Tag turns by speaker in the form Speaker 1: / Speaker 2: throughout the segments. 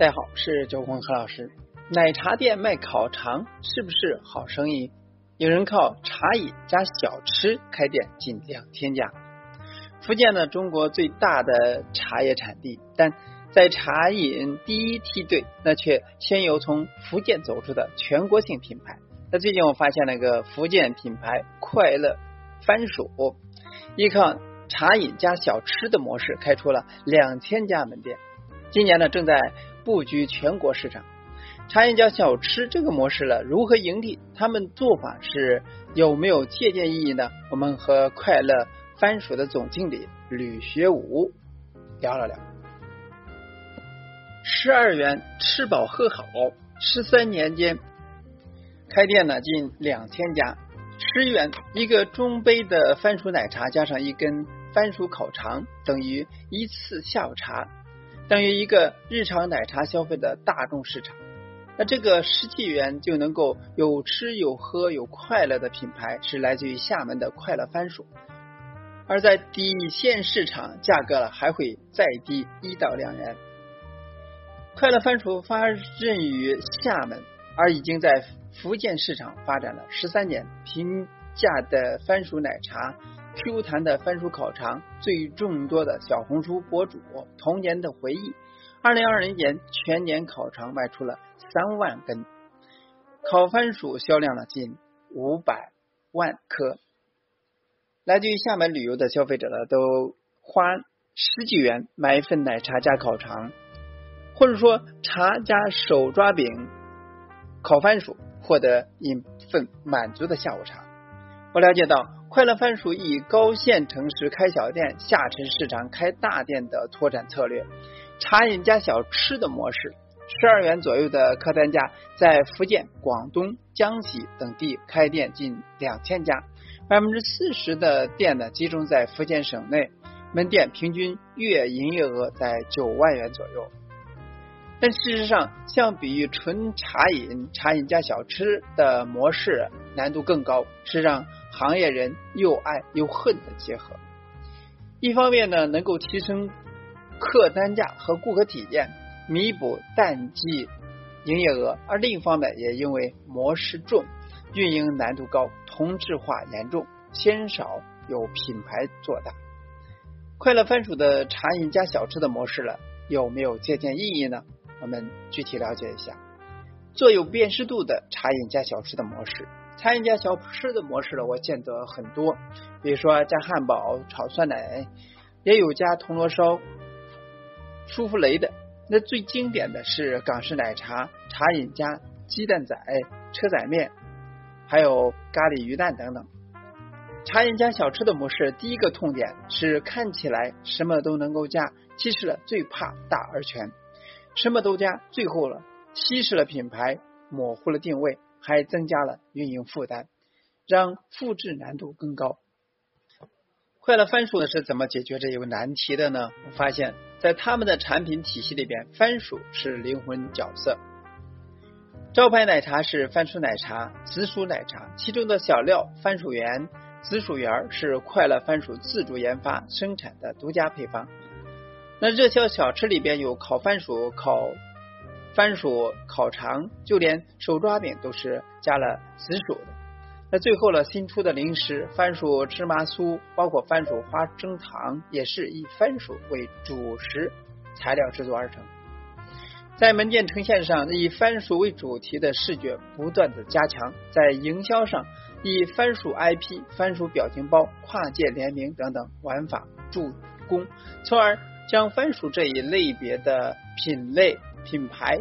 Speaker 1: 大家好，是周坤何老师。奶茶店卖烤肠是不是好生意？有人靠茶饮加小吃开店近两千家。福建呢，中国最大的茶叶产地，但在茶饮第一梯队，那却先由从福建走出的全国性品牌。那最近我发现了一个福建品牌快乐番薯，依靠茶饮加小吃的模式，开出了两千家门店。今年呢，正在布局全国市场。茶饮加小吃这个模式了，如何盈利？他们做法是有没有借鉴意义呢？我们和快乐番薯的总经理吕学武聊了聊。十二元吃饱喝好，十三年间开店呢近两千家。十元一个中杯的番薯奶茶加上一根番薯烤肠，等于一次下午茶，等于一个日常奶茶消费的大众市场。那这个十几元就能够有吃有喝有快乐的品牌，是来自于厦门的快乐番薯。而在底线市场，价格了还会再低一到两元。快乐番薯发轫于厦门，而已经在福建市场发展了十三年。平价的番薯奶茶，Q 弹的番薯烤肠，最众多的小红书博主童年的回忆。二零二零年全年烤肠卖出了。三万根烤番薯销量了近五百万颗，来自于厦门旅游的消费者呢，都花十几元买一份奶茶加烤肠，或者说茶加手抓饼烤番薯，获得一份满足的下午茶。我了解到，快乐番薯以高线城市开小店、下沉市场开大店的拓展策略，茶饮加小吃的模式。十二元左右的客单价，在福建、广东、江西等地开店近两千家，百分之四十的店呢集中在福建省内，门店平均月营业额在九万元左右。但事实上，相比于纯茶饮、茶饮加小吃的模式，难度更高，是让行业人又爱又恨的结合。一方面呢，能够提升客单价和顾客体验。弥补淡季营业额，而另一方面也因为模式重、运营难度高、同质化严重，鲜少有品牌做大。快乐番薯的茶饮加小吃的模式了，有没有借鉴意义呢？我们具体了解一下。做有辨识度的茶饮加小吃的模式，茶饮加小吃的模式呢，我见得很多，比如说加汉堡、炒酸奶，也有加铜锣烧、舒芙蕾的。那最经典的是港式奶茶、茶饮加鸡蛋仔、车仔面，还有咖喱鱼蛋等等。茶饮加小吃的模式，第一个痛点是看起来什么都能够加，其实了最怕大而全，什么都加，最后了稀释了品牌，模糊了定位，还增加了运营负担，让复制难度更高。快乐番薯呢是怎么解决这一个难题的呢？我发现，在他们的产品体系里边，番薯是灵魂角色。招牌奶茶是番薯奶茶、紫薯奶茶，其中的小料番薯圆、紫薯圆是快乐番薯自主研发生产的独家配方。那热销小吃里边有烤番薯、烤番薯烤肠，就连手抓饼都是加了紫薯的。那最后呢，新出的零食番薯芝麻酥，包括番薯花生糖，也是以番薯为主食材料制作而成。在门店呈现上，以番薯为主题的视觉不断的加强；在营销上，以番薯 IP、番薯表情包、跨界联名等等玩法助攻，从而将番薯这一类别的品类品牌。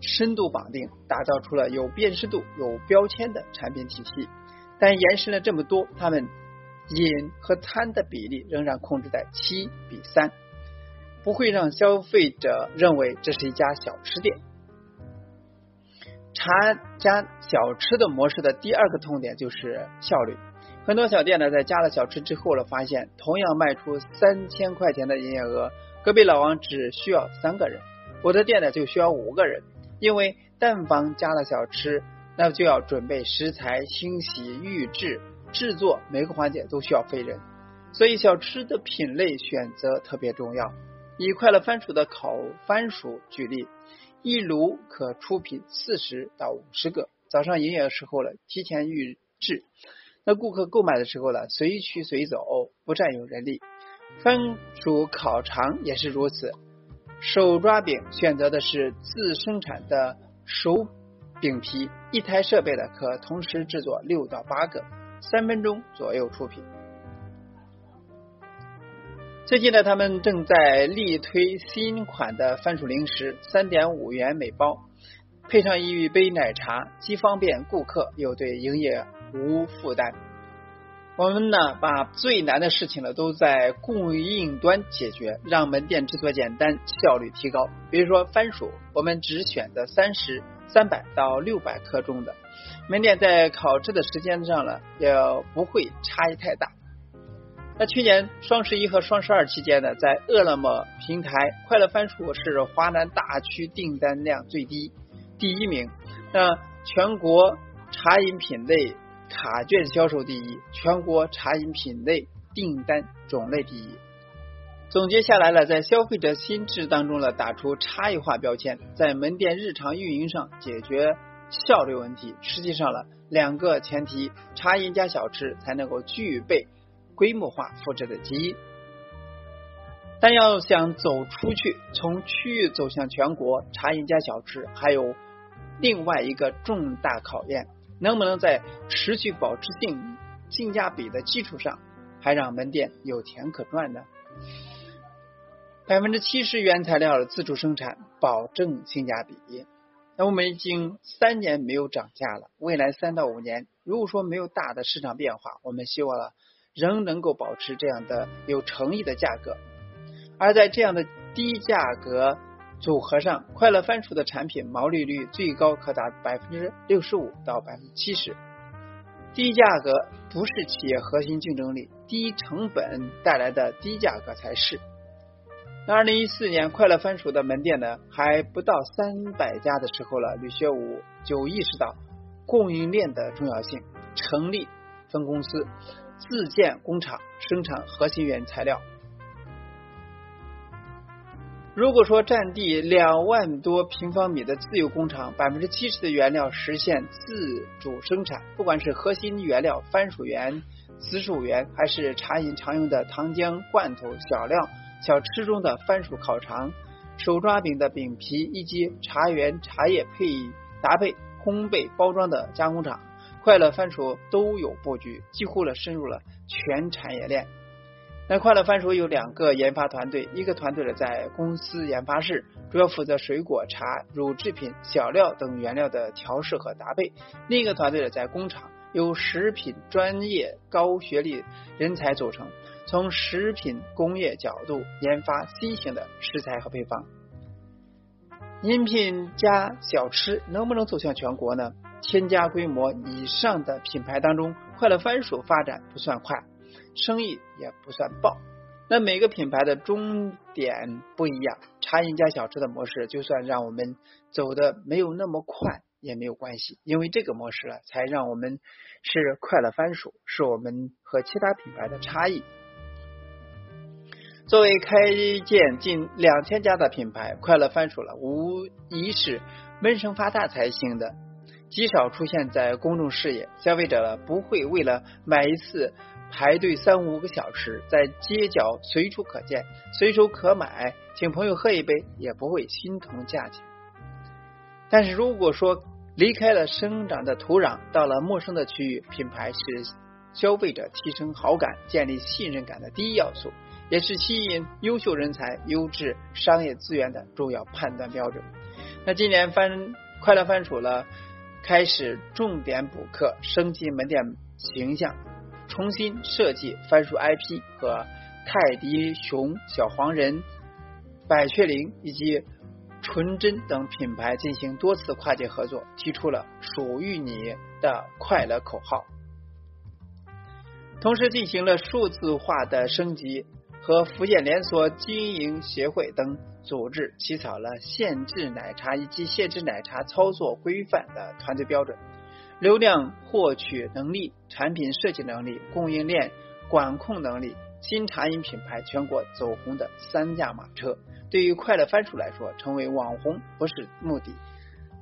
Speaker 1: 深度绑定，打造出了有辨识度、有标签的产品体系。但延伸了这么多，他们饮和餐的比例仍然控制在七比三，不会让消费者认为这是一家小吃店。茶加小吃的模式的第二个痛点就是效率。很多小店呢，在加了小吃之后呢，发现同样卖出三千块钱的营业额，隔壁老王只需要三个人，我的店呢就需要五个人。因为但凡加了小吃，那就要准备食材、清洗、预制、制作，每个环节都需要费人，所以小吃的品类选择特别重要。以快乐番薯的烤番薯举例，一炉可出品四十到五十个。早上营业的时候呢，提前预制。那顾客购买的时候呢，随取随走，不占用人力。番薯烤肠也是如此。手抓饼选择的是自生产的手饼皮，一台设备呢可同时制作六到八个，三分钟左右出品。最近呢，他们正在力推新款的番薯零食，三点五元每包，配上一杯奶茶，既方便顾客，又对营业无负担。我们呢，把最难的事情呢都在供应端解决，让门店制作简单，效率提高。比如说番薯，我们只选择三十三百到六百克重的，门店在烤制的时间上呢，也不会差异太大。那去年双十一和双十二期间呢，在饿了么平台，快乐番薯是华南大区订单量最低第一名。那全国茶饮品类卡券销售第一，全国茶饮品类订单种类第一。总结下来了，在消费者心智当中呢，打出差异化标签，在门店日常运营上解决效率问题。实际上了两个前提，茶饮加小吃才能够具备。规模化复制的基因，但要想走出去，从区域走向全国，茶饮加小吃还有另外一个重大考验：能不能在持续保持性、性价比的基础上，还让门店有钱可赚呢？百分之七十原材料的自主生产，保证性价比。那我们已经三年没有涨价了，未来三到五年，如果说没有大的市场变化，我们希望了。仍能够保持这样的有诚意的价格，而在这样的低价格组合上，快乐番薯的产品毛利率最高可达百分之六十五到百分之七十。低价格不是企业核心竞争力，低成本带来的低价格才是。那二零一四年，快乐番薯的门店呢还不到三百家的时候了，吕学武就意识到供应链的重要性，成立分公司。自建工厂生产核心原材料。如果说占地两万多平方米的自有工厂，百分之七十的原料实现自主生产，不管是核心原料番薯圆、紫薯圆，还是茶饮常用的糖浆、罐头、小料、小吃中的番薯烤肠、手抓饼的饼皮，以及茶园茶叶配搭配烘焙包装的加工厂。快乐番薯都有布局，几乎了深入了全产业链。那快乐番薯有两个研发团队，一个团队呢在公司研发室，主要负责水果、茶、乳制品、小料等原料的调试和搭配；另一个团队呢在工厂，由食品专业高学历人才组成，从食品工业角度研发新型的食材和配方。饮品加小吃能不能走向全国呢？千家规模以上的品牌当中，快乐番薯发展不算快，生意也不算爆。那每个品牌的终点不一样，茶饮加小吃的模式，就算让我们走的没有那么快也没有关系，因为这个模式了，才让我们是快乐番薯，是我们和其他品牌的差异。作为开建近两千家的品牌，快乐番薯了，无疑是闷声发大财型的。极少出现在公众视野，消费者不会为了买一次排队三五个小时，在街角随处可见、随手可买，请朋友喝一杯也不会心疼价钱。但是如果说离开了生长的土壤，到了陌生的区域，品牌是消费者提升好感、建立信任感的第一要素，也是吸引优秀人才、优质商业资源的重要判断标准。那今年番快乐番薯了。开始重点补课，升级门店形象，重新设计番薯 IP 和泰迪熊、小黄人、百雀羚以及纯真等品牌进行多次跨界合作，提出了属于你的快乐口号，同时进行了数字化的升级。和福建连锁经营协会等组织起草了限制奶茶以及限制奶茶操作规范的团队标准，流量获取能力、产品设计能力、供应链管控能力、新茶饮品牌全国走红的三驾马车。对于快乐番薯来说，成为网红不是目的，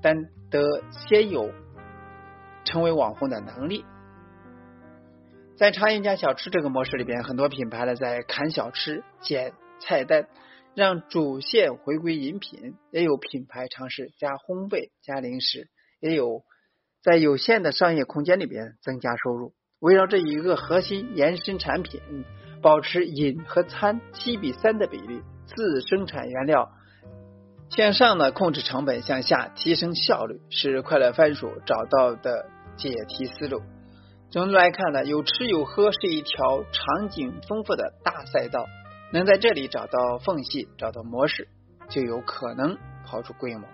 Speaker 1: 但得先有成为网红的能力。在茶饮加小吃这个模式里边，很多品牌呢在砍小吃、减菜单，让主线回归饮品；也有品牌尝试加烘焙、加零食，也有在有限的商业空间里边增加收入。围绕这一个核心延伸产品，保持饮和餐七比三的比例。自生产原料向上呢，控制成本；向下提升效率，是快乐番薯找到的解题思路。总的来看呢，有吃有喝是一条场景丰富的大赛道，能在这里找到缝隙，找到模式，就有可能跑出规模。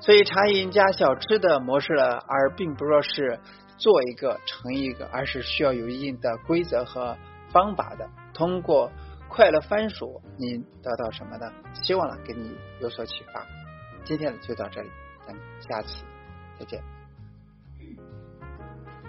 Speaker 1: 所以茶饮加小吃的模式呢，而并不说是做一个成一个，而是需要有一定的规则和方法的，通过。快乐番薯，你得到什么呢？希望呢给你有所启发。今天呢就到这里，咱们下期再见。